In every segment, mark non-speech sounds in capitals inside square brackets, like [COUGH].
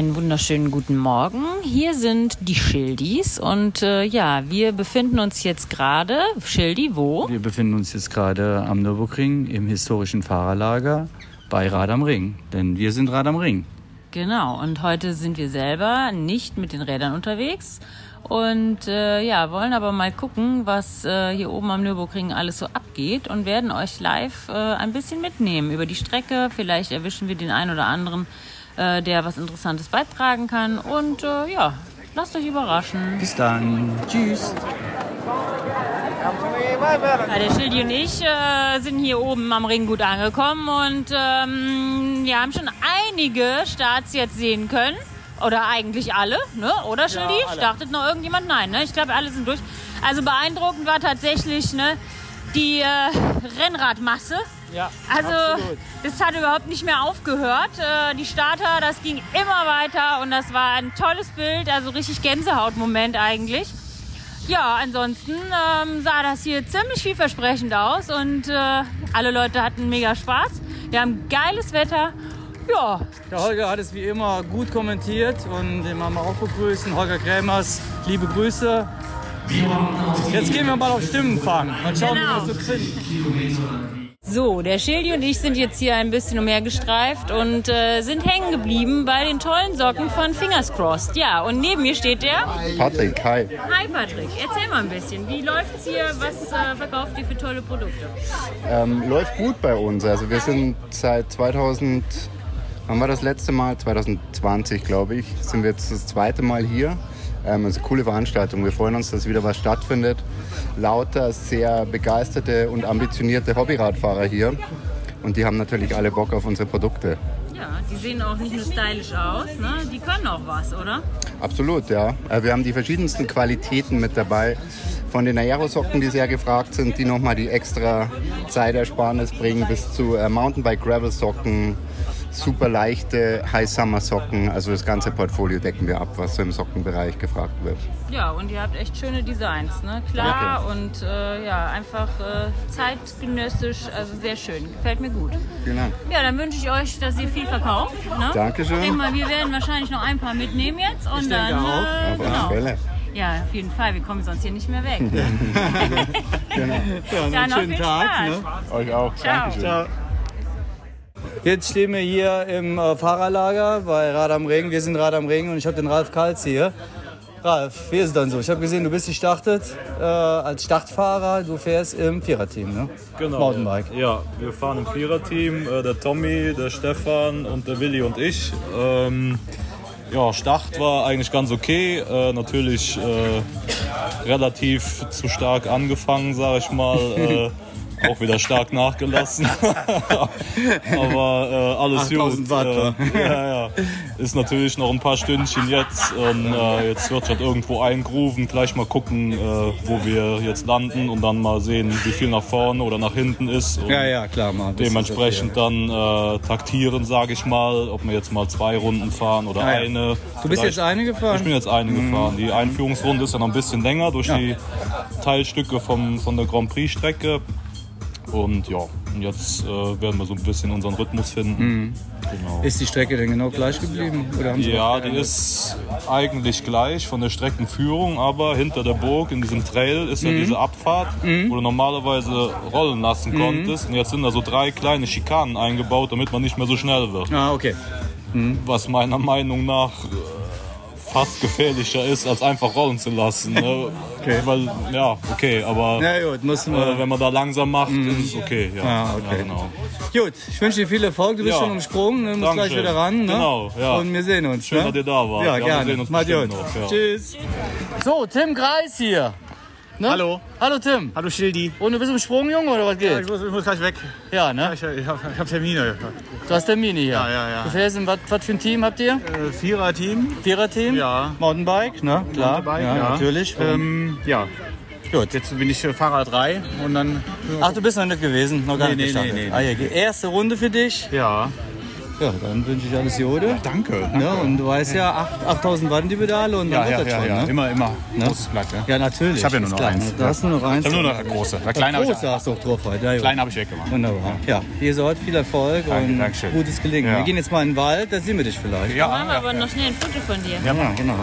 Einen wunderschönen guten Morgen. Hier sind die Schildis und äh, ja, wir befinden uns jetzt gerade, Schildi, wo? Wir befinden uns jetzt gerade am Nürburgring im historischen Fahrerlager bei Rad am Ring, denn wir sind Rad am Ring. Genau, und heute sind wir selber nicht mit den Rädern unterwegs und äh, ja, wollen aber mal gucken, was äh, hier oben am Nürburgring alles so abgeht und werden euch live äh, ein bisschen mitnehmen über die Strecke. Vielleicht erwischen wir den einen oder anderen äh, der was Interessantes beitragen kann. Und äh, ja, lasst euch überraschen. Bis dann. Tschüss. Ja, der Schildi und ich äh, sind hier oben am Ring gut angekommen und ähm, wir haben schon einige Starts jetzt sehen können. Oder eigentlich alle, ne? oder Schildi? Ja, Startet noch irgendjemand? Nein, ne? Ich glaube, alle sind durch. Also beeindruckend war tatsächlich ne, die äh, Rennradmasse. Ja, also absolut. das hat überhaupt nicht mehr aufgehört. Äh, die Starter, das ging immer weiter und das war ein tolles Bild, also richtig Gänsehautmoment eigentlich. Ja, ansonsten ähm, sah das hier ziemlich vielversprechend aus und äh, alle Leute hatten mega Spaß. Wir haben geiles Wetter. Ja. Der Holger hat es wie immer gut kommentiert und den machen wir auch begrüßen. Holger Krämers, liebe Grüße. Jetzt gehen wir mal auf Stimmenfang. Mal schauen, Genau. wie wir das so kriegen. So, der Schildi und ich sind jetzt hier ein bisschen umhergestreift und äh, sind hängen geblieben bei den tollen Socken von Fingers Crossed. Ja, und neben mir steht der. Patrick, hi. Hi Patrick, erzähl mal ein bisschen. Wie läuft's hier? Was äh, verkauft ihr für tolle Produkte? Ähm, läuft gut bei uns. Also wir sind seit 2000, wann war das letzte Mal? 2020, glaube ich, sind wir jetzt das zweite Mal hier. Ähm, eine coole Veranstaltung. Wir freuen uns, dass wieder was stattfindet. Lauter sehr begeisterte und ambitionierte Hobbyradfahrer hier. Und die haben natürlich alle Bock auf unsere Produkte. Ja, die sehen auch nicht nur stylisch aus, ne? Die können auch was, oder? Absolut, ja. Äh, Wir haben die verschiedensten Qualitäten mit dabei. Von den Aerosocken, die sehr gefragt sind, die nochmal die extra Zeitersparnis bringen, bis zu äh, Mountainbike-Gravel-Socken, super leichte High-Summer-Socken. Also das ganze Portfolio decken wir ab, was so im Sockenbereich gefragt wird. Ja, und ihr habt echt schöne Designs, ne? Klar und äh, ja, einfach äh, zeitgenössisch, also sehr schön. Gefällt mir gut. Vielen Dank. Ja, dann wünsche ich euch, dass ihr viel verkauft. Ne? Dankeschön. Ich denke mal, wir werden wahrscheinlich noch ein paar mitnehmen jetzt und denke dann. auch. Äh, Auf alle genau. Fälle. Ja, auf jeden Fall. Wir kommen sonst hier nicht mehr weg. [LAUGHS] Genau. Ja, Dann einen noch schönen viel Tag. Spaß. Ne? Euch auch. Ciao. Dankeschön. Ciao. Jetzt stehen wir hier im äh, Fahrerlager bei Rad am Ring. Wir sind Rad am Ring und ich habe den Ralf Kalz hier. Ralf, wie ist es dann so? Ich habe gesehen, du bist gestartet äh, als Startfahrer. Du fährst im Viererteam, ne? Genau. Mountainbike. Ja, wir fahren im Viererteam. Äh, der Tommy, der Stefan und der Willi und ich. Ähm, ja, Start war eigentlich ganz okay. Äh, natürlich äh, relativ zu stark angefangen, sage ich mal. Auch wieder stark nachgelassen. [LAUGHS] Aber äh, alles 8000 gut. Watt, Äh, ja, ja. Ist natürlich noch ein paar Stündchen jetzt. Und äh, jetzt wird halt irgendwo eingrooven. Gleich mal gucken, äh, wo wir jetzt landen und dann mal sehen, wie viel nach vorne oder nach hinten ist. Und Ja, ja, klar, mal. Dementsprechend dann äh, taktieren, sage ich mal, ob wir jetzt mal zwei Runden fahren oder Ah, ja. eine. Du bist jetzt eine gefahren? Mhm. Ich bin jetzt eine gefahren. Die Einführungsrunde ist ja noch ein bisschen länger durch die Teilstücke vom, von der Grand Prix-Strecke. Und ja, und jetzt äh, werden wir so ein bisschen unseren Rhythmus finden. Genau. Mhm. Ist die Strecke denn genau gleich geblieben? Oder haben sie Ja, die ist eigentlich gleich von der Streckenführung, aber hinter der Burg in diesem Trail ist Mhm. ja diese Abfahrt, wo du normalerweise rollen lassen konntest. Und jetzt sind da so drei kleine Schikanen eingebaut, damit man nicht mehr so schnell wird. Ah, okay. Was meiner Meinung nach fast gefährlicher ist, als einfach rollen zu lassen. Ne? [LAUGHS] Okay. Weil, ja, okay, aber Na gut, mussten äh, wir. wenn man da langsam macht, ist es okay. Ja, Ah, okay. Ja, genau. Gut, ich wünsche dir viel Erfolg. Du bist Ja. schon umsprungen, du musst gleich wieder ran. Ne? Genau, ja. Und wir sehen uns. Schön, ne? dass ihr da wart. Ja, Ja, wir gerne. sehen uns bestimmt gut. noch, ja. Tschüss. So, Tim Kreis hier. Ne? Hallo. Hallo Tim. Hallo Schildi. Und du bist im Sprung, Junge, oder was Ja, geht? ich, muss, ich muss gleich weg. Ja, ne? Ich, ich habe hab Termine. Du hast Termine hier. Ja, ja, ja. Du fährst in was, was für ein Team habt ihr? Äh, Vierer-Team. Vierer-Team? Ja. Mountainbike, ne? Klar. Mountainbike, ja, ja. natürlich. Ähm, ja. Gut. Jetzt bin ich äh, Fahrer 3 und dann. Ach, du bist noch nicht gewesen? Noch gar Nee, nicht nee, gestartet. nee, nee. Ah, ja, erste Runde für dich. Ja. Ja, dann wünsche ich alles Gute. Danke. Ja, und du weißt ja, acht- 8000 Watt die Pedale und dann Ja, ja, wird das ja, schon. ja. Ne? Immer, immer. Ne? Großes Blatt, ja. Ja, natürlich. Ich hab ja nur noch klein. eins. Da hast du nur noch eins. Ich habe nur noch das große. Das kleine habe ich, Große hast du auch drauf heute. Ja, kleine hab ich weggemacht. Wunderbar. Ja, ihr sollt viel Erfolg Danke, und Dankeschön. gutes Gelingen. Ja. Wir gehen jetzt mal in den Wald, da sehen wir dich vielleicht. Ja, Machen wir aber noch schnell ein Foto von dir. Ja, genau.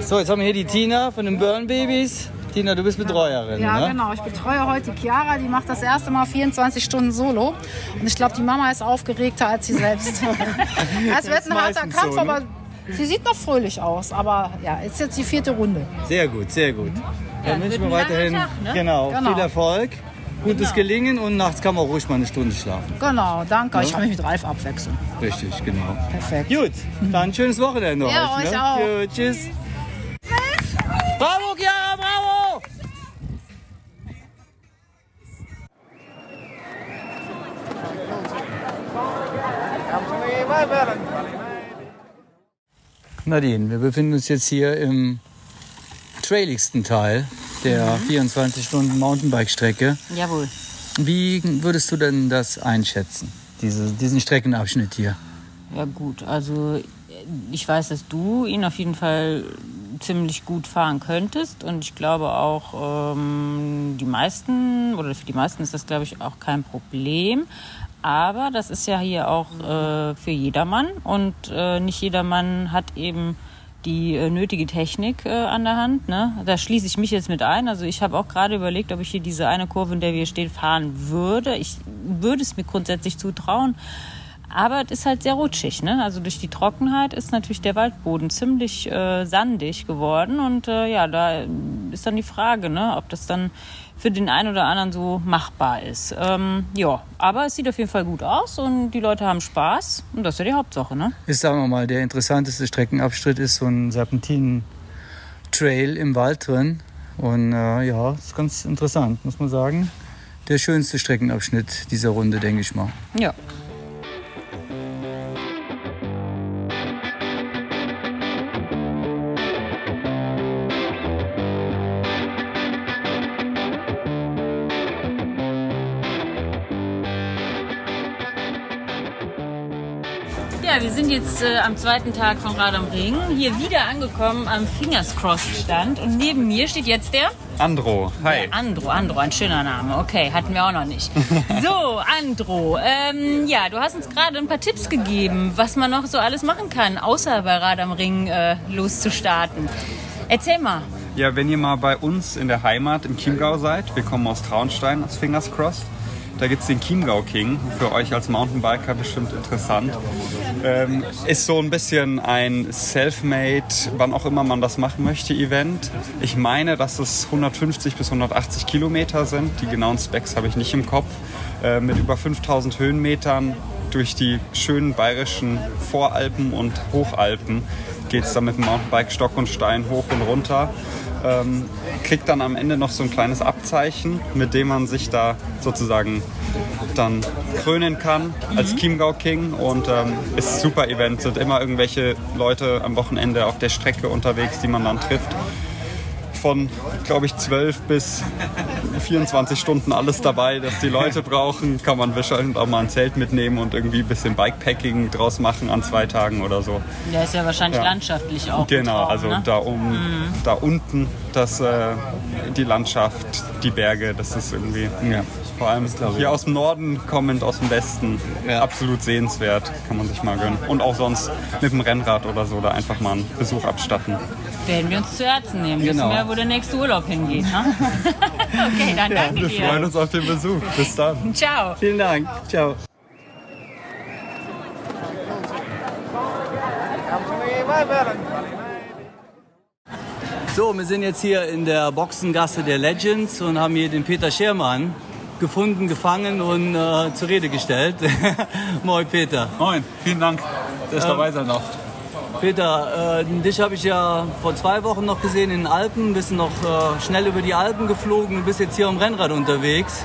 So, jetzt haben wir hier die Tina von den Burn Babies. Tina, du bist Betreuerin, Ja, ne? genau. Ich betreue heute die Chiara, die macht das erste Mal 24 Stunden Solo. Und ich glaube, die Mama ist aufgeregter als sie selbst. [LAUGHS] es wird ein harter Kampf, so, ne? aber sie sieht noch fröhlich aus. Aber ja, ist jetzt die vierte Runde. Sehr gut, sehr gut. Dann wünschen wir weiterhin Tag, ne? genau, Genau. viel Erfolg, gutes Gelingen und nachts kann man auch ruhig mal eine Stunde schlafen. Genau, danke. Ich kann mich mit Ralf abwechseln. Richtig, genau. Perfekt. Gut, dann schönes Wochenende Ja, euch. euch ne? auch. Gut, tschüss. Chiara, bravo! Nadine, wir befinden uns jetzt hier im trailigsten Teil der 24 Stunden Mountainbike-Strecke. Jawohl. Wie würdest du denn das einschätzen, diese, diesen Streckenabschnitt hier? Ja gut, also ich weiß, dass du ihn auf jeden Fall ziemlich gut fahren könntest und ich glaube auch ähm, die meisten oder für die meisten ist das glaube ich auch kein Problem. Aber das ist ja hier auch äh, für jedermann und äh, nicht jedermann hat eben die äh, nötige Technik äh, an der Hand. Ne? Da schließe ich mich jetzt mit ein. Also ich habe auch gerade überlegt, ob ich hier diese eine Kurve, in der wir stehen, fahren würde. Ich würde es mir grundsätzlich zutrauen. Aber es ist halt sehr rutschig. Ne? Also durch die Trockenheit ist natürlich der Waldboden ziemlich äh, sandig geworden. Und äh, ja, da ist dann die Frage, ne? ob das dann für den einen oder anderen so machbar ist. Ähm, ja, aber es sieht auf jeden Fall gut aus und die Leute haben Spaß. Und das ist ja die Hauptsache. Ne? Ist, sagen wir mal, der interessanteste Streckenabschnitt ist so ein Serpentinen-Trail im Wald drin. Und äh, ja, ist ganz interessant, muss man sagen. Der schönste Streckenabschnitt dieser Runde, denke ich mal. Ja. Ja, wir sind jetzt äh, am zweiten Tag von Rad am Ring hier wieder angekommen am Fingers Crossed Stand und neben mir steht jetzt der Andro, hi. Andro, Andro, ein schöner Name. Okay, hatten wir auch noch nicht. [LAUGHS] So, Andro, ähm, ja, du hast uns gerade ein paar Tipps gegeben, was man noch so alles machen kann, außer bei Rad am Ring äh, loszustarten. Erzähl mal. Ja, wenn ihr mal bei uns in der Heimat im Chiemgau seid, wir kommen aus Traunstein, aus Fingers Crossed. Da gibt es den Chiemgau King, für euch als Mountainbiker bestimmt interessant. Ähm, ist so ein bisschen ein Selfmade, wann auch immer man das machen möchte, Event. Ich meine, dass es 150 bis 180 Kilometer sind. Die genauen Specs habe ich nicht im Kopf. Äh, mit über 5000 Höhenmetern durch die schönen bayerischen Voralpen und Hochalpen geht es dann mit dem Mountainbike Stock und Stein hoch und runter. Ähm, kriegt dann am Ende noch so ein kleines Abzeichen, mit dem man sich da sozusagen dann krönen kann als Chiemgau King und ähm, ist ein super Event. Sind immer irgendwelche Leute am Wochenende auf der Strecke unterwegs, die man dann trifft. Von, glaube ich, 12 bis 24 Stunden alles dabei, das die Leute brauchen. Kann man wahrscheinlich auch mal ein Zelt mitnehmen und irgendwie ein bisschen Bikepacking draus machen an zwei Tagen oder so. Der ist ja wahrscheinlich Ja. landschaftlich auch. Genau, Traum, also ne? da um, da unten, das, äh, die Landschaft, die Berge, das ist irgendwie, ja, vor allem hier aus dem Norden kommend, aus dem Westen, absolut sehenswert, kann man sich mal gönnen. Und auch sonst mit dem Rennrad oder so da einfach mal einen Besuch abstatten. Werden wir uns zu Herzen nehmen. Genau. Wissen wir, wo der nächste Urlaub hingeht. Ne? [LAUGHS] okay, dann danke Wir freuen dir. uns auf den Besuch. Bis dann. Ciao. Vielen Dank. Ciao. So, wir sind jetzt hier in der Boxengasse der Legends und haben hier den Peter Schermann gefunden, gefangen und äh, zur Rede gestellt. [LAUGHS] Moin Peter. Moin, vielen Dank, dass ich dabei sein darf. Peter, äh, dich habe ich ja vor zwei Wochen noch gesehen in den Alpen. Bist noch äh, schnell über die Alpen geflogen und bist jetzt hier am Rennrad unterwegs.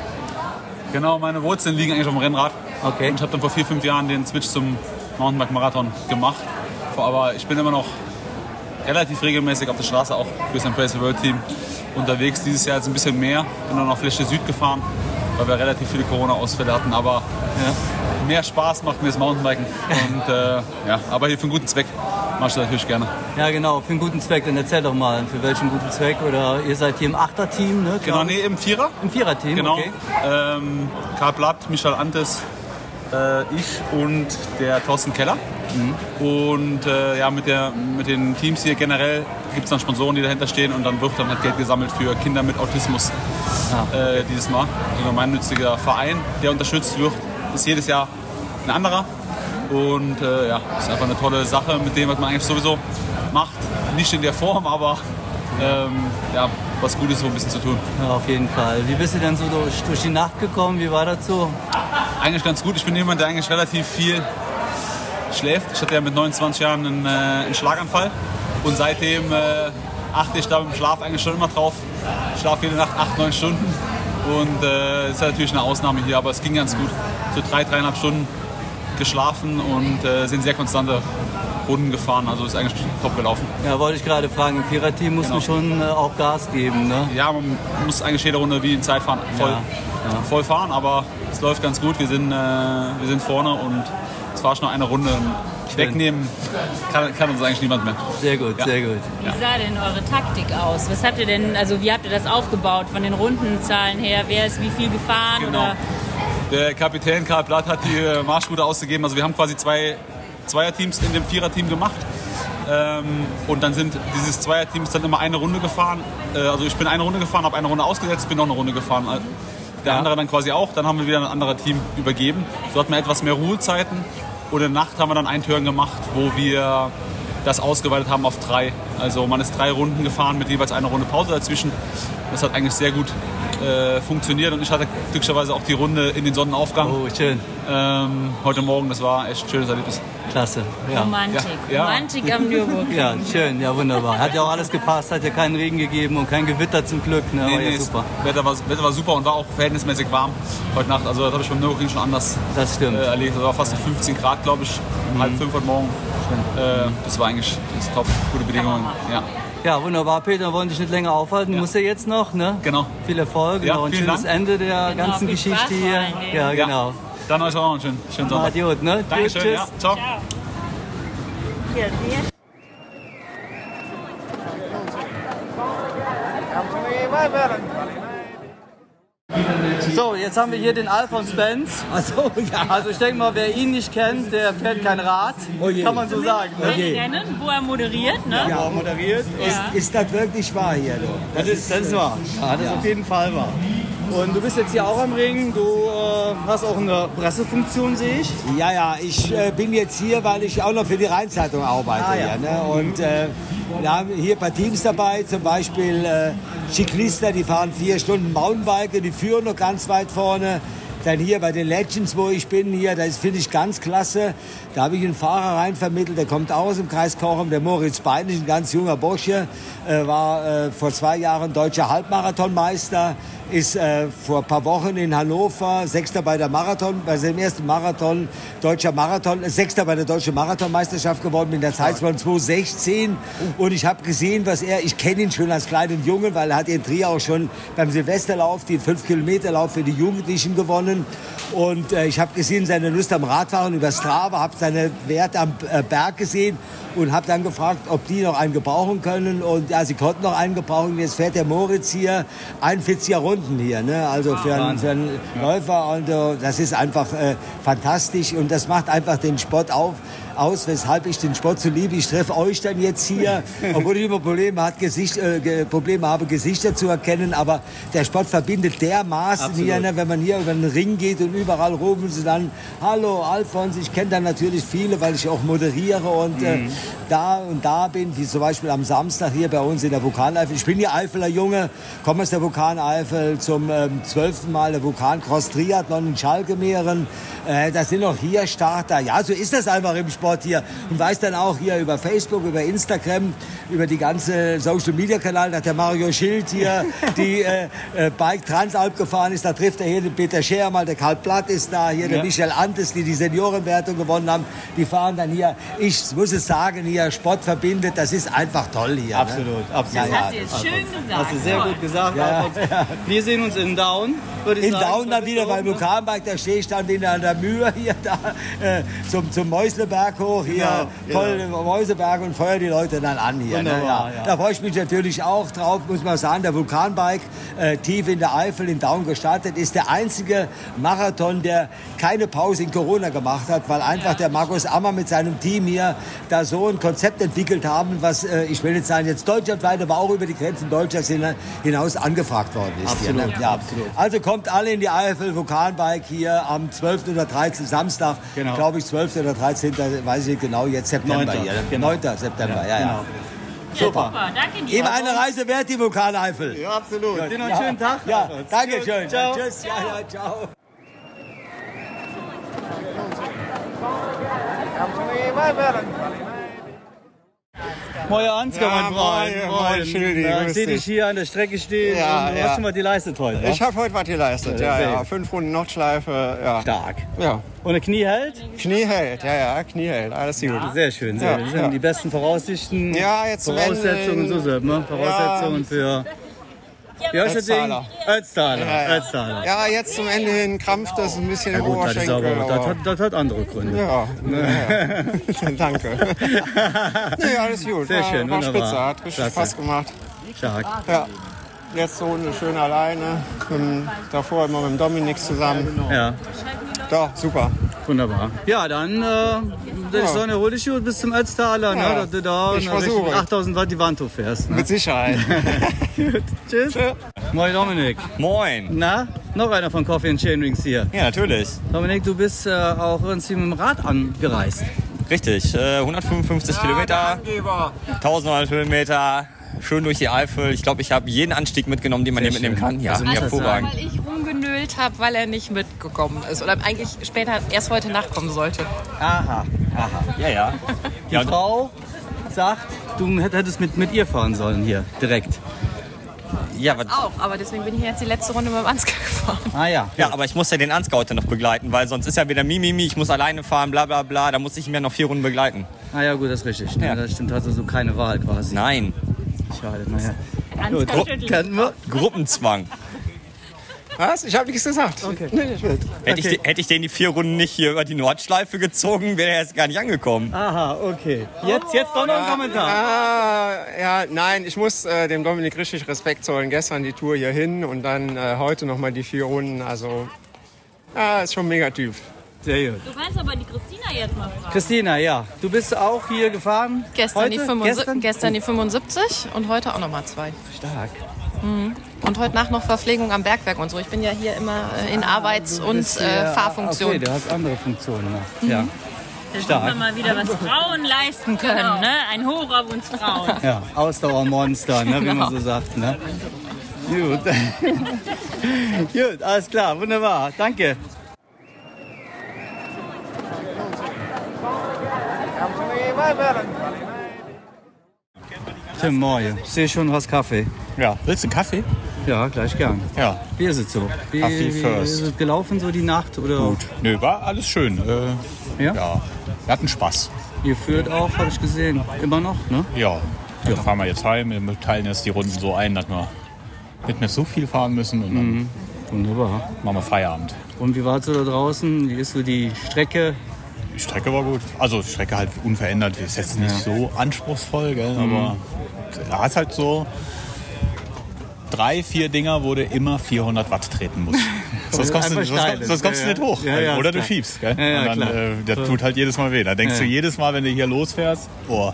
Genau, meine Wurzeln liegen eigentlich auf dem Rennrad. Okay. Und ich habe dann vor vier, fünf Jahren den Switch zum Mountainbike-Marathon gemacht. Aber ich bin immer noch relativ regelmäßig auf der Straße, auch fürs Embrace the World Team. unterwegs. Dieses Jahr jetzt ein bisschen mehr. Bin dann auf Fläche Süd gefahren, weil wir relativ viele Corona-Ausfälle hatten. Aber mehr Spaß macht mir das Mountainbiken. Und, äh, ja, aber hier für einen guten Zweck ich das natürlich gerne. Ja, genau, für einen guten Zweck. Dann erzähl doch mal, für welchen guten Zweck. Oder ihr seid hier im Achterteam, ne? Genau, nee, im Vierer. Im Viererteam, Genau. okay. Ähm, Karl Blatt, Michael Antes, äh, ich und der Thorsten Keller. Und äh, ja, mit, der, mit den Teams hier generell gibt es dann Sponsoren, die dahinter stehen und dann wird dann halt Geld gesammelt für Kinder mit Autismus äh, dieses Mal. Also ein gemeinnütziger Verein, der unterstützt wird, ist jedes Jahr ein anderer. Und äh, ja, ist einfach eine tolle Sache mit dem, was man eigentlich sowieso macht. Nicht in der Form, aber ähm, ja, was Gutes so ein bisschen zu tun. Ja, auf jeden Fall. Wie bist du denn so durch, durch die Nacht gekommen? Wie war das so? Eigentlich ganz gut. Ich bin jemand, der eigentlich relativ viel schläft. Ich hatte ja mit 29 Jahren einen, äh, einen Schlaganfall und seitdem äh, achte ich da dem Schlaf eigentlich schon immer drauf. Ich schlafe jede Nacht acht, neun Stunden und äh, ist natürlich eine Ausnahme hier, aber es ging ganz gut. So drei, dreieinhalb Stunden geschlafen und äh, sind sehr konstante Runden gefahren. Also ist eigentlich top gelaufen. Ja, wollte ich gerade fragen. Im Viererteam muss man Genau. schon äh, auch Gas geben, ne? Ja, man muss eigentlich jede Runde wie in Zeitfahren voll, Ja, voll fahren, aber es läuft ganz gut. Wir sind, äh, wir sind vorne und es war schon noch eine Runde. Wegnehmen kann, kann uns eigentlich niemand mehr. Sehr gut, Ja. sehr gut. Wie sah denn eure Taktik aus? Was habt ihr denn, also wie habt ihr das aufgebaut von den Rundenzahlen her? Wer ist wie viel gefahren? Genau. Oder? Der Kapitän Karl Blatt hat die äh, Marschroute ausgegeben. Also wir haben quasi zwei Zweierteams in dem Viererteam gemacht. Ähm, und dann sind dieses Zweierteam ist dann immer eine Runde gefahren. Äh, also ich bin eine Runde gefahren, habe eine Runde ausgesetzt, bin noch eine Runde gefahren. Der andere dann quasi auch. Dann haben wir wieder ein anderes Team übergeben. So hatten wir etwas mehr Ruhezeiten. Und in der Nacht haben wir dann einen Turn gemacht, wo wir das ausgeweitet haben auf drei. Also man ist drei Runden gefahren mit jeweils einer Runde Pause dazwischen. Das hat eigentlich sehr gut äh, funktioniert und ich hatte glücklicherweise auch die Runde in den Sonnenaufgang. Oh, schön. Ähm, heute Morgen, das war echt ein schönes Erlebnis. Klasse. Ja. Romantik. Ja, ja. Romantik am Nürburgring. Ja, schön, ja wunderbar. Hat ja auch alles gepasst, hat ja keinen Regen gegeben und kein Gewitter zum Glück. Ne? Nee, war ja nee, super. das Wetter war, Wetter war super und war auch verhältnismäßig warm heute Nacht. Also das habe ich beim Nürburgring schon anders Das stimmt. äh, erlebt. Das war fast 15 Grad, glaube ich, halb fünf heute Morgen. Äh, das war eigentlich das top, gute Bedingungen. Ja, Ja, wunderbar, Peter. Wir wollen dich nicht länger aufhalten. Du musst ja jetzt noch, ne? genau. Viel Erfolg Ja, und noch ein schönes Dank. Ende der Genau, ganzen Geschichte Spaß hier. Ja, Ja. genau. Dann euch auch noch einen schönen, schönen Sonntag. Adiot, ne? Dankeschön, Tschüss. ja. Ciao. So, jetzt haben wir hier den Alfons Benz. Achso, ja. Also ich denke mal, wer ihn nicht kennt, der fährt kein Rad. Oh je. Kann man so sagen. Ne? je. Rennen, wo er moderiert, ne? Ja. moderiert. Ist, ist das wirklich wahr hier? Du? Das ist, das ist wahr. Ja, das ist auf jeden Fall wahr. Und du bist jetzt hier auch am Ring. Du äh, hast auch eine Pressefunktion, sehe ich. Ja, ja, ich äh, bin jetzt hier, weil ich auch noch für die Rheinzeitung arbeite. Ah, ja. hier, ne? Und äh, wir haben hier ein paar Teams dabei, zum Beispiel äh, Ciclista, die fahren vier Stunden Mountainbike, die führen noch ganz weit vorne. Dann hier bei den Legends, wo ich bin, hier, das finde ich ganz klasse. Da habe ich einen Fahrer rein vermittelt, der kommt auch aus dem Kreis Kochum, der Moritz Beinlich, ein ganz junger Bursche, äh, war äh, vor zwei Jahren deutscher Halbmarathonmeister, ist äh, vor ein paar Wochen in Hannover Sechster bei der Marathon, bei seinem ersten Marathon, deutscher Marathon, äh, Sechster bei der deutschen Marathonmeisterschaft geworden mit der Zeit von 2016. Und ich habe gesehen, was er, ich kenne ihn schon als kleinen Jungen, weil er hat in Trier auch schon beim Silvesterlauf den 5-Kilometer-Lauf für die Jugendlichen gewonnen. Und äh, ich habe gesehen seine Lust am Radfahren über Strava, habe seine Werte am äh, Berg gesehen und habe dann gefragt, ob die noch einen gebrauchen können. Und ja, sie konnten noch einen gebrauchen. Jetzt fährt der Moritz hier 41er Runden hier, ne? also für einen, für einen Läufer. Und das ist einfach äh, fantastisch und das macht einfach den Sport auf, aus, weshalb ich den Sport so liebe. Ich treffe euch dann jetzt hier, [LAUGHS] obwohl ich immer Probleme, hat, Gesicht, äh, Probleme habe, Gesichter zu erkennen. Aber der Sport verbindet dermaßen hier, ne? wenn man hier über den Ring geht und überall rufen sie dann, hallo Alfons, ich kenne dann natürlich viele, weil ich auch moderiere und äh, da und da bin, wie zum Beispiel am Samstag hier bei uns in der Vulkaneifel. Ich bin hier Eifeler Junge, komme aus der Vulkaneifel zum ähm, zwölften Mal der Vulkancross Triathlon in Schalkemeeren. Äh, das sind auch hier Starter. Ja, so ist das einfach im Sport. Sport hier und weiß dann auch hier über Facebook, über Instagram, über die ganze Social Media Kanal, dass der Mario Schild hier [LAUGHS] die äh, äh, Bike Transalp gefahren ist. Da trifft er hier den Peter Scher mal, der Karl Platt ist da, hier der Ja. Michel Antes, die die Seniorenwertung gewonnen haben. Die fahren dann hier. Ich muss es sagen, hier Sport verbindet. Das ist einfach toll hier. Absolut, ne? absolut. Ja, ja. Hast du jetzt schön gesagt. Hast du sehr Toll. gut gesagt. Ja, Und Wir sehen uns in Down, würde ich In sagen. Down dann wieder beim Vulkanbike, da stehe ich dann wieder an der Mühe hier da äh, zum, zum Mäusleberg hoch, hier Genau, voll Mäuseberg und feuer die Leute dann an hier. Ne? Ja. ja. Da freue ich mich natürlich auch drauf, muss man sagen. Der Vulkanbike äh, tief in der Eifel in Down gestartet ist der einzige Marathon, der keine Pause in Corona gemacht hat, weil einfach der Markus Ammer mit seinem Team hier da so ein Konzept entwickelt haben, was äh, ich will nicht sagen jetzt deutschlandweit, aber auch über die Grenzen Deutschlands hin- hinaus angefragt worden ist. Absolut, hier, ne? ja. absolut. Also kommt alle in die Eifel, Vulkanbike hier am 12. oder 13. Samstag, Genau. glaube ich 12. oder 13. weiß ich nicht genau, jetzt September Neunter, hier. genau. 9. September, ja, ja. Genau. Super, danke dir. Immer eine Reise wert, die Vulkaneifel. Ja, absolut. Dir noch einen schönen Tag. Ja, danke schön. Ciao. Tschüss, ja, ja, ciao. Moin Ansgar, Ja, mein Freund. moin, moin, Schildi, Na, Ich sehe dich hier an der Strecke stehen Ja, du ja. hast schon mal die leistet heute. Ich habe heute was geleistet, ja, ja. Fünf Runden Nordschleife, ja. Stark. Ja. Und der Knie hält? Knie hält, ja, ja, Knie hält, alles gut. Sehr schön, sehr Ja, schön. Das sind ja. die besten Voraussichten. Ja, jetzt Voraussetzungen, so sagt man. Voraussetzungen für. Wie heißt das Ding? Ötztaler. Ötztaler. Ja, ja. Ötztaler. Ja, jetzt zum Ende hin krampft das ein bisschen Ja im gut, das, ist aber, das, hat, das hat andere Gründe. Ja, [LAUGHS] ja. [LAUGHS] danke. [LAUGHS] nee, alles gut. Sehr war, schön, war wunderbar. spitze, hat richtig. Spaß gemacht. Stark. Ja. Jetzt so eine schön alleine. Dem- davor immer mit dem Dominik zusammen. Ja, Doch, super. wunderbar. Ja, dann äh, würde ich sagen, erhol dich gut bis zum Ötztaler, ne, Ja, dass du da ich versuche. 8000 Watt die Wand hochfährst. Ne? Mit Sicherheit. [LAUGHS] Tschüss. Moin Dominik. Moin. Na, noch einer von Coffee and Chain Rings hier. Ja, natürlich. Dominik, du bist äh, auch irgendwie mit dem Rad angereist. Richtig. Äh, 155 Kilometer, 1100 Höhenmeter, schön durch die Eifel. Ich glaube, ich habe jeden Anstieg mitgenommen, den man hier mitnehmen kann. Ja, Also hervorragend. Weil ich rumgenölt habe, weil er nicht mitgekommen ist. Oder eigentlich später erst heute Nacht kommen sollte. Aha, aha. Ja, ja. Die Ja, Frau sagt, du hättest mit, mit ihr fahren sollen hier, direkt. Ja, was, Auch, aber deswegen bin ich jetzt die letzte Runde mit dem Ansgar gefahren. Ah ja. ja, aber ich muss ja den Ansgar heute noch begleiten, weil sonst ist ja wieder Mimimi, ich muss alleine fahren, bla bla bla. Da muss ich ihn ja noch vier Runden begleiten. Ah ja, gut, das ist richtig. Ja. Das stimmt, hast du so keine Wahl quasi. Nein, Schade, naja. Gut, schüttelt. kennen wir. Gruppenzwang. Was? Ich habe nichts gesagt. Okay. Nee, ich. Hätte, ich, hätte ich den die vier Runden nicht hier über die Nordschleife gezogen, wäre er jetzt gar nicht angekommen. Aha, okay. Jetzt, jetzt doch noch ein Kommentar. Ah, ja, nein, ich muss äh, dem Dominik richtig Respekt zollen. Gestern die Tour hier hin und dann äh, heute nochmal die vier Runden. Also, ja, ist schon ein mega Typ. Sehr gut. Du kannst aber die Christina jetzt mal fragen. Christina, ja, du bist auch hier gefahren? Gestern, heute? die 75, Gestern? gestern? die 75 und heute auch nochmal zwei. Stark. Und heute Nacht noch Verpflegung am Bergwerk und so. Ich bin ja hier immer äh, in Arbeits- und Bist äh, Fahrfunktion. Okay, du hast andere Funktionen noch. Ja. Da Stark. sieht man mal wieder, was Frauen leisten können. Ne? Ein Hoch auf uns Frauen. [LAUGHS] Ja, Ausdauermonster, ne, wie man so sagt. Ne? Gut. [LAUGHS] Gut, alles klar, wunderbar. Danke. Tim ich sehe schon was Kaffee. Ja, willst du einen Kaffee? Ja, gleich gern. Ja. Wie ist es so? Wie, Kaffee wie first. ist es gelaufen so die Nacht? Oder? Gut. Nö, war alles schön. Äh, Ja? ja. Wir hatten Spaß. Ihr führt auch, habe ich gesehen. Immer noch, ne? Ja. Dann fahren wir jetzt heim. Wir teilen jetzt die Runden so ein, dass wir nicht mehr so viel fahren müssen und dann Wunderbar. machen wir Feierabend. Und wie war es so da draußen? Wie ist so die Strecke? Die Strecke war gut. Also die Strecke halt unverändert. Ist jetzt nicht so anspruchsvoll, gell? aber da ist halt so drei, vier Dinger, wo du immer 400 Watt treten musst. [LAUGHS] Sonst kommst, du, sonst, sonst kommst ja, du nicht ja. hoch. Ja, ja, Oder du klar. schiebst. Gell? Ja, ja, und dann, äh, das tut halt jedes Mal weh. Da denkst Ja. du jedes Mal, wenn du hier losfährst, boah,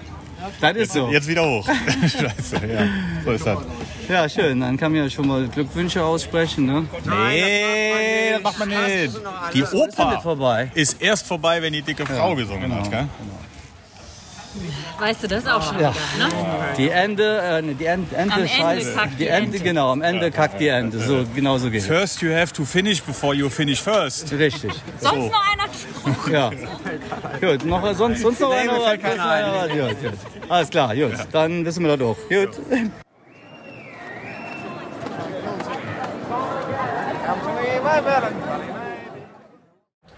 Das ist jetzt, so. jetzt wieder hoch. [LAUGHS] Scheiße, ja. So ist das. Ja, schön. Dann kann man ja schon mal Glückwünsche aussprechen. Ne? Nee, das macht man nicht. Die Oper vorbei. ist erst vorbei, wenn die dicke Frau gesungen hat. Gell? Weißt du das auch schon Ja. wieder, ne? Die Ende, äh, nee, die Ende, Ende Am Ende scheißt. kackt die die Ende, Ente. genau, am Ende kackt die Ende. So, genau so geht es. First you have to finish before you finish first. Richtig. Sonst noch einer? Ja. Gut, noch, sonst, sonst noch Nee, einer? keiner ein. Gut, gut. Alles klar, gut. Dann wissen wir das auch. Gut.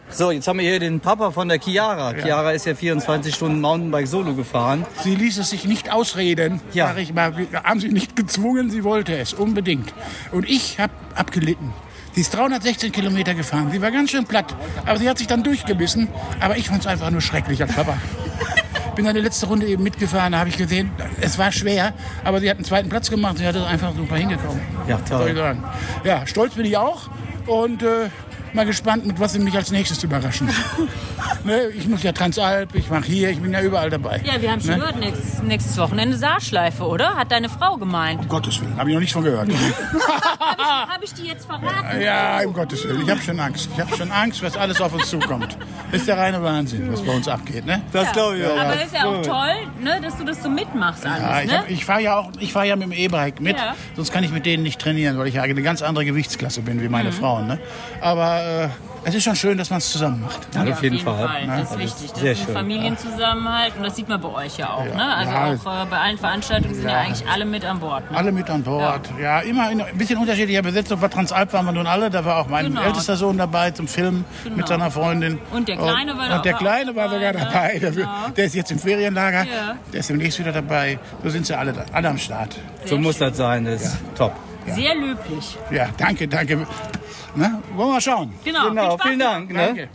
So, jetzt haben wir hier den Papa von der Chiara. Chiara ist ja 24 Stunden Mountainbike Solo gefahren. Sie ließ es sich nicht ausreden, Ja. sag ich mal. Haben sie nicht gezwungen, sie wollte es unbedingt. Und ich habe abgelitten. Sie ist 316 Kilometer gefahren. Sie war ganz schön platt, aber sie hat sich dann durchgebissen. Aber ich fand es einfach nur schrecklich als Papa. [LAUGHS] Bin dann die letzte Runde eben mitgefahren, da habe ich gesehen, es war schwer, aber sie hat einen zweiten Platz gemacht. Sie hat es einfach super hingekommen. Ja, toll. Ja, stolz bin ich auch und äh, mal gespannt, mit was sie mich als nächstes überraschen. [LAUGHS] ne, ich muss ja Transalp, ich mache hier, ich bin ja überall dabei. Ja, wir haben schon Ne? gehört, nächstes, nächstes Wochenende Saarschleife, oder? Hat deine Frau gemeint. Um Gottes Willen, habe ich noch nichts von gehört. [LAUGHS] Habe [LAUGHS] ich die jetzt verraten? ja, um Gottes Willen, ich habe schon Angst. Ich habe schon Angst, was alles auf uns zukommt. Das ist der reine Wahnsinn, was bei uns abgeht. Ne? Das glaube ich auch. Aber ist ja auch toll, ne, dass du das so mitmachst alles, Ja, ich, ne? hab- ich fahre ja auch, ich fahre ja mit dem E-Bike mit, Ja. sonst kann ich mit denen nicht trainieren, weil ich ja eine ganz andere Gewichtsklasse bin wie meine Mhm. Frauen. Ne? Aber äh, es ist schon schön, dass man es zusammen macht. Ja, auf jeden Fall. Das ist wichtig. Das sehr ist ein. Familienzusammenhalt und das sieht man bei euch ja auch. Ne? Also Ja. auch äh, bei allen Veranstaltungen sind ja, Ja. eigentlich alle mit an Bord. Ne? Alle mit an Bord. Ja, immer in ein bisschen unterschiedlicher Besetzung. Bei Transalp waren wir nun alle. Da war auch mein Genau. ältester Sohn dabei zum Filmen Genau. mit seiner Freundin. Und der Kleine war da Und der Kleine war sogar dabei, dabei. Der, Genau. der ist jetzt im Ferienlager. Ja. Der ist demnächst wieder dabei. So sind sie alle, alle am Start. So muss das sein, das ist top. Sehr löblich. Ja, danke, danke. Ne? Wollen wir mal schauen. Genau, Genau, viel Spaß vielen. Dank. Ne? Danke.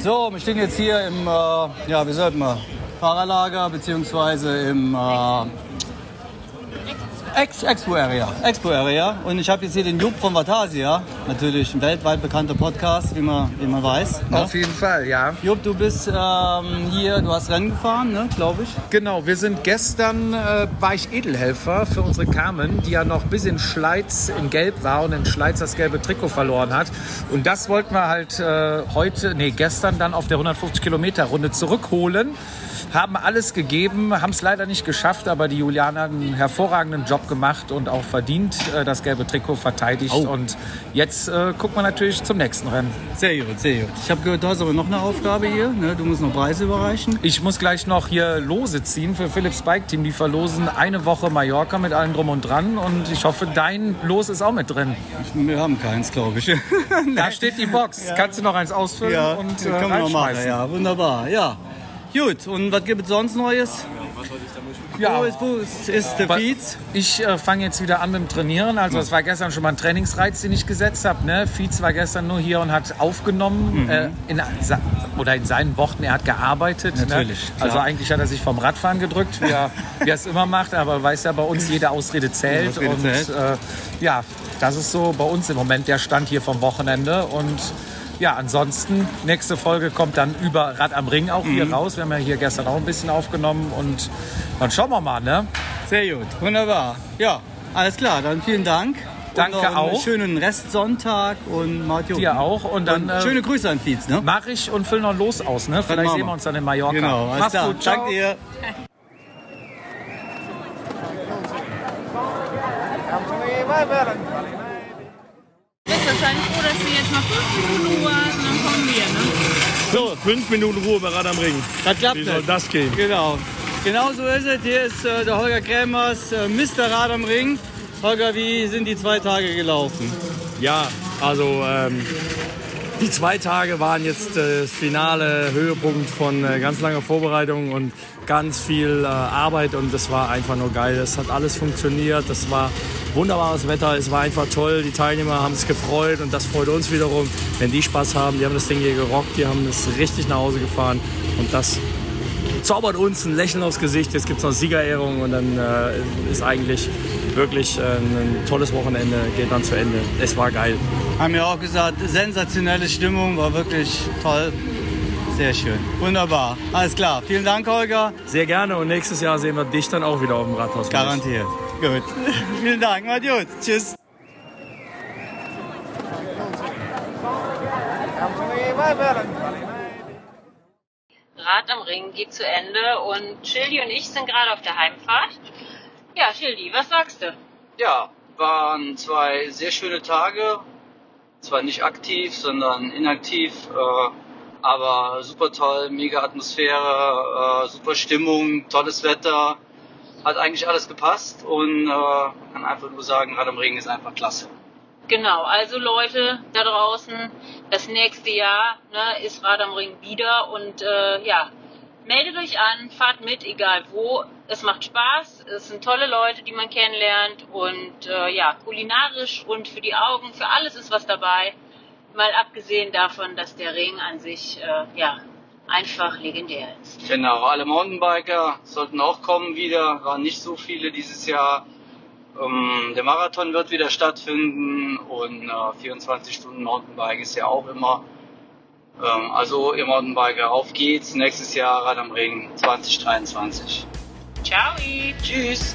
So, wir stehen jetzt hier im, äh, ja, wie sagt man, Fahrerlager beziehungsweise im äh, Ex Expo Area. Expo Area. Und ich habe jetzt hier den Jupp von Vatasia, natürlich ein weltweit bekannter Podcast, wie man, wie man weiß. Ne? Auf jeden Fall, ja. Jupp, du bist ähm, hier, du hast Rennen gefahren, ne, glaube ich. Genau, wir sind gestern, äh, war ich Edelhelfer für unsere Carmen, die ja noch bis in Schleiz in Gelb war und in Schleiz das gelbe Trikot verloren hat. Und das wollten wir halt äh, heute, nee, gestern dann auf der 150 Kilometer Runde zurückholen. Haben alles gegeben, haben es leider nicht geschafft, aber die Juliana hat einen hervorragenden Job gemacht und auch verdient äh, das gelbe Trikot verteidigt. Oh. Und jetzt äh, gucken wir natürlich zum nächsten Rennen. Sehr gut, sehr gut. Ich habe gehört, du hast aber noch eine Aufgabe hier. Ne? Du musst noch Preise überreichen. Ich muss gleich noch hier Lose ziehen für Philips Bike Team. Die verlosen eine Woche Mallorca mit allem drum und dran. Und ich hoffe, dein Los ist auch mit drin. Wir haben keins, glaube ich. [LAUGHS] Da steht die Box. Ja. Kannst du noch eins ausfüllen Ja, und äh, kann man noch machen. Ja, wunderbar. Ja. Gut, und was gibt es sonst Neues? Ja. Wo ist, wo ist, ist der Fietz? Ich äh, fange jetzt wieder an mit dem Trainieren. Also es war gestern schon mal ein Trainingsreiz, den ich gesetzt habe. Ne? Fietz war gestern nur hier und hat aufgenommen. Mhm. Äh, in, oder in seinen Worten, er hat gearbeitet. Natürlich, Ne? Also eigentlich hat er sich vom Radfahren gedrückt, wie er, [LAUGHS] wie er es immer macht. Aber weiß ja, bei uns jede Ausrede zählt. Ausrede und zählt. Äh, ja, das ist so bei uns im Moment der Stand hier vom Wochenende. Und ja, ansonsten, nächste Folge kommt dann über Rad am Ring auch hier Mhm. raus. Wir haben ja hier gestern auch ein bisschen aufgenommen und dann schauen wir mal, ne? Sehr gut, wunderbar. Ja, alles klar, dann vielen Dank. Danke und noch einen auch. Schönen Restsonntag und gut. Dir auch. Und dann, äh, schöne Grüße an Fietz, ne? Mach ich und füll noch los aus, ne? Vielleicht sehen wir uns dann in Mallorca. Genau, alles Mach's klar. gut, ciao. Danke dir. Du [LAUGHS] bist wahrscheinlich froh, dass du jetzt noch fünf Minuten Ruhe hast und dann kommen wir, ne? So, fünf Minuten Ruhe bei Rad am Ring. Das klappt Wie soll nicht. das gehen? Genau. Genau so ist es. Hier ist äh, der Holger Krämers, äh, Mr. Rad am Ring. Holger, wie sind die zwei Tage gelaufen? Ja, also ähm, die zwei Tage waren jetzt äh, das finale Höhepunkt von äh, ganz langer Vorbereitung und ganz viel äh, Arbeit und das war einfach nur geil. Es hat alles funktioniert, das war wunderbares Wetter, es war einfach toll. Die Teilnehmer haben sich gefreut und das freut uns wiederum, wenn die Spaß haben. Die haben das Ding hier gerockt, die haben es richtig nach Hause gefahren und das zaubert uns ein Lächeln aufs Gesicht. Jetzt gibt es noch Siegerehrung und dann äh, ist eigentlich wirklich äh, ein tolles Wochenende, geht dann zu Ende. Es war geil. Haben ja auch gesagt, sensationelle Stimmung, war wirklich toll. Sehr schön. Wunderbar. Alles klar. Vielen Dank, Holger. Sehr gerne und nächstes Jahr sehen wir dich dann auch wieder auf dem Rathaus. Garantiert. Gut. [LAUGHS] Vielen Dank. Macht gut. Tschüss. Rad am Ring geht zu Ende und Schildi und ich sind gerade auf der Heimfahrt. Ja, Schildi, was sagst du? Ja, waren zwei sehr schöne Tage. Zwar nicht aktiv, sondern inaktiv. Äh, aber super toll, mega Atmosphäre, äh, super Stimmung, tolles Wetter. Hat eigentlich alles gepasst und äh, kann einfach nur sagen, Rad am Ring ist einfach klasse. Genau, also Leute da draußen, das nächste Jahr ne, ist Rad am Ring wieder und äh, ja, meldet euch an, fahrt mit, egal wo. Es macht Spaß, es sind tolle Leute, die man kennenlernt und äh, ja, kulinarisch und für die Augen, für alles ist was dabei. Mal abgesehen davon, dass der Ring an sich äh, ja einfach legendär ist. Genau, alle Mountainbiker sollten auch kommen wieder, waren nicht so viele dieses Jahr. Ähm, der Marathon wird wieder stattfinden und äh, 24 Stunden Mountainbike ist ja auch immer. Ähm, also ihr Mountainbiker, auf geht's, nächstes Jahr Rad am Ring 2023. Ciao! Tschüss!